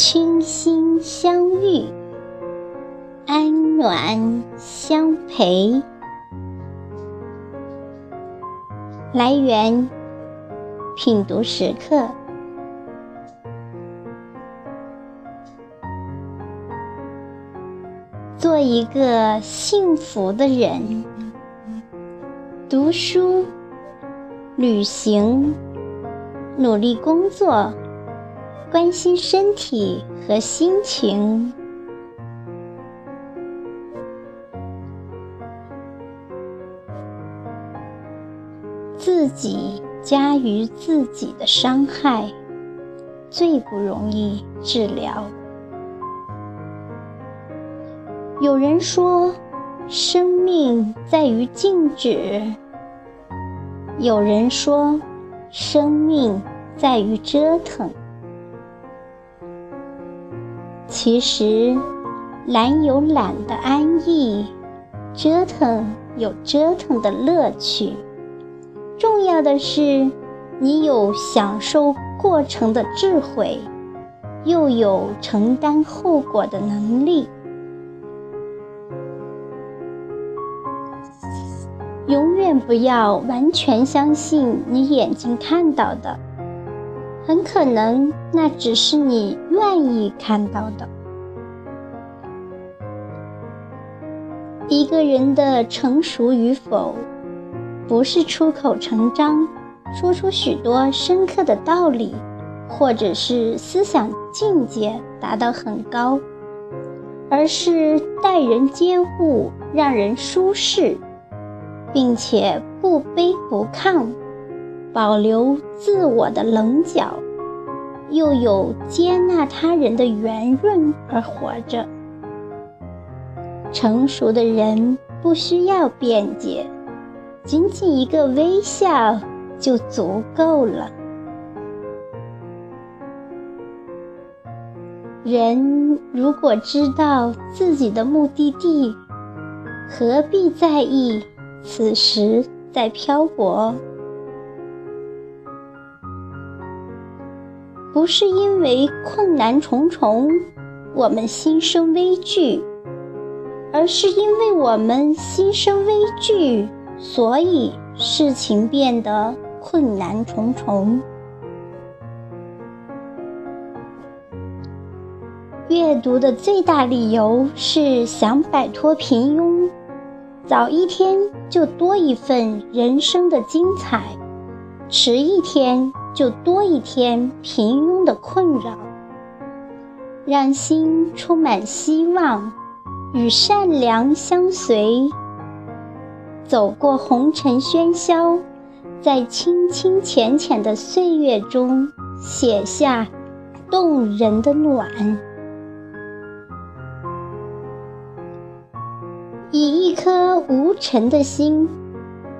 倾心相遇，安暖相陪。来源：品读时刻。做一个幸福的人，读书、旅行、努力工作。关心身体和心情，自己加于自己的伤害，最不容易治疗。有人说，生命在于静止；有人说，生命在于折腾。其实，懒有懒的安逸，折腾有折腾的乐趣。重要的是，你有享受过程的智慧，又有承担后果的能力。永远不要完全相信你眼睛看到的。很可能那只是你愿意看到的。一个人的成熟与否，不是出口成章，说出许多深刻的道理，或者是思想境界达到很高，而是待人接物让人舒适，并且不卑不亢。保留自我的棱角，又有接纳他人的圆润而活着。成熟的人不需要辩解，仅仅一个微笑就足够了。人如果知道自己的目的地，何必在意此时在漂泊？不是因为困难重重，我们心生畏惧，而是因为我们心生畏惧，所以事情变得困难重重。阅读的最大理由是想摆脱平庸，早一天就多一份人生的精彩，迟一天。就多一天平庸的困扰，让心充满希望，与善良相随。走过红尘喧嚣，在清清浅浅的岁月中，写下动人的暖。以一颗无尘的心，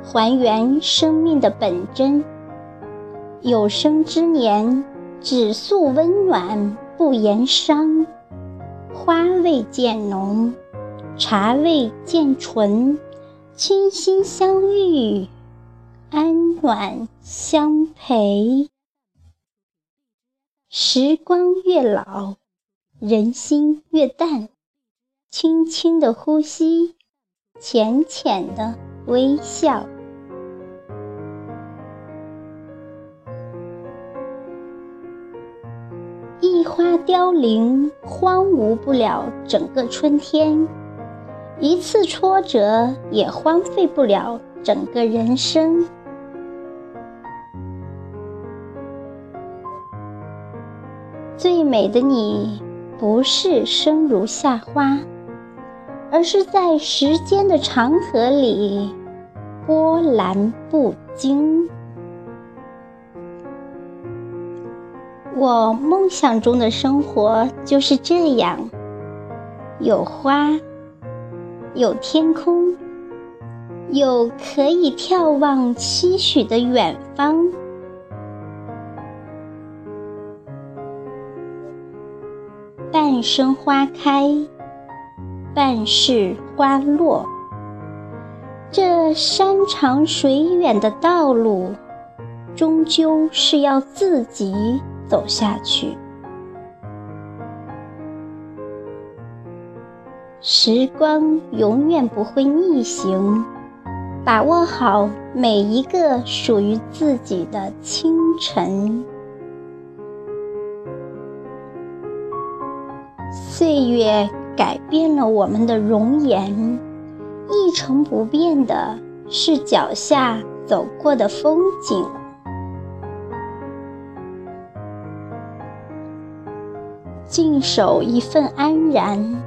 还原生命的本真。有生之年，只诉温暖不言伤。花味渐浓，茶味渐醇，倾心相遇，安暖相陪。时光越老，人心越淡。轻轻的呼吸，浅浅的微笑。凋零，荒芜不了整个春天；一次挫折，也荒废不了整个人生。最美的你，不是生如夏花，而是在时间的长河里波澜不惊。我梦想中的生活就是这样：有花，有天空，有可以眺望期许的远方。半生花开，半世花落。这山长水远的道路，终究是要自己。走下去。时光永远不会逆行把握好每一个属于自己的清晨。岁月改变了我们的容颜一成不变的是脚下走过的风景静守一份安然，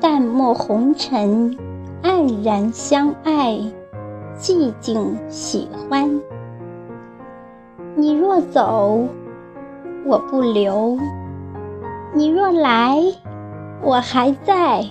淡漠红尘，黯然相爱，寂静喜欢。你若走，我不留；你若来，我还在。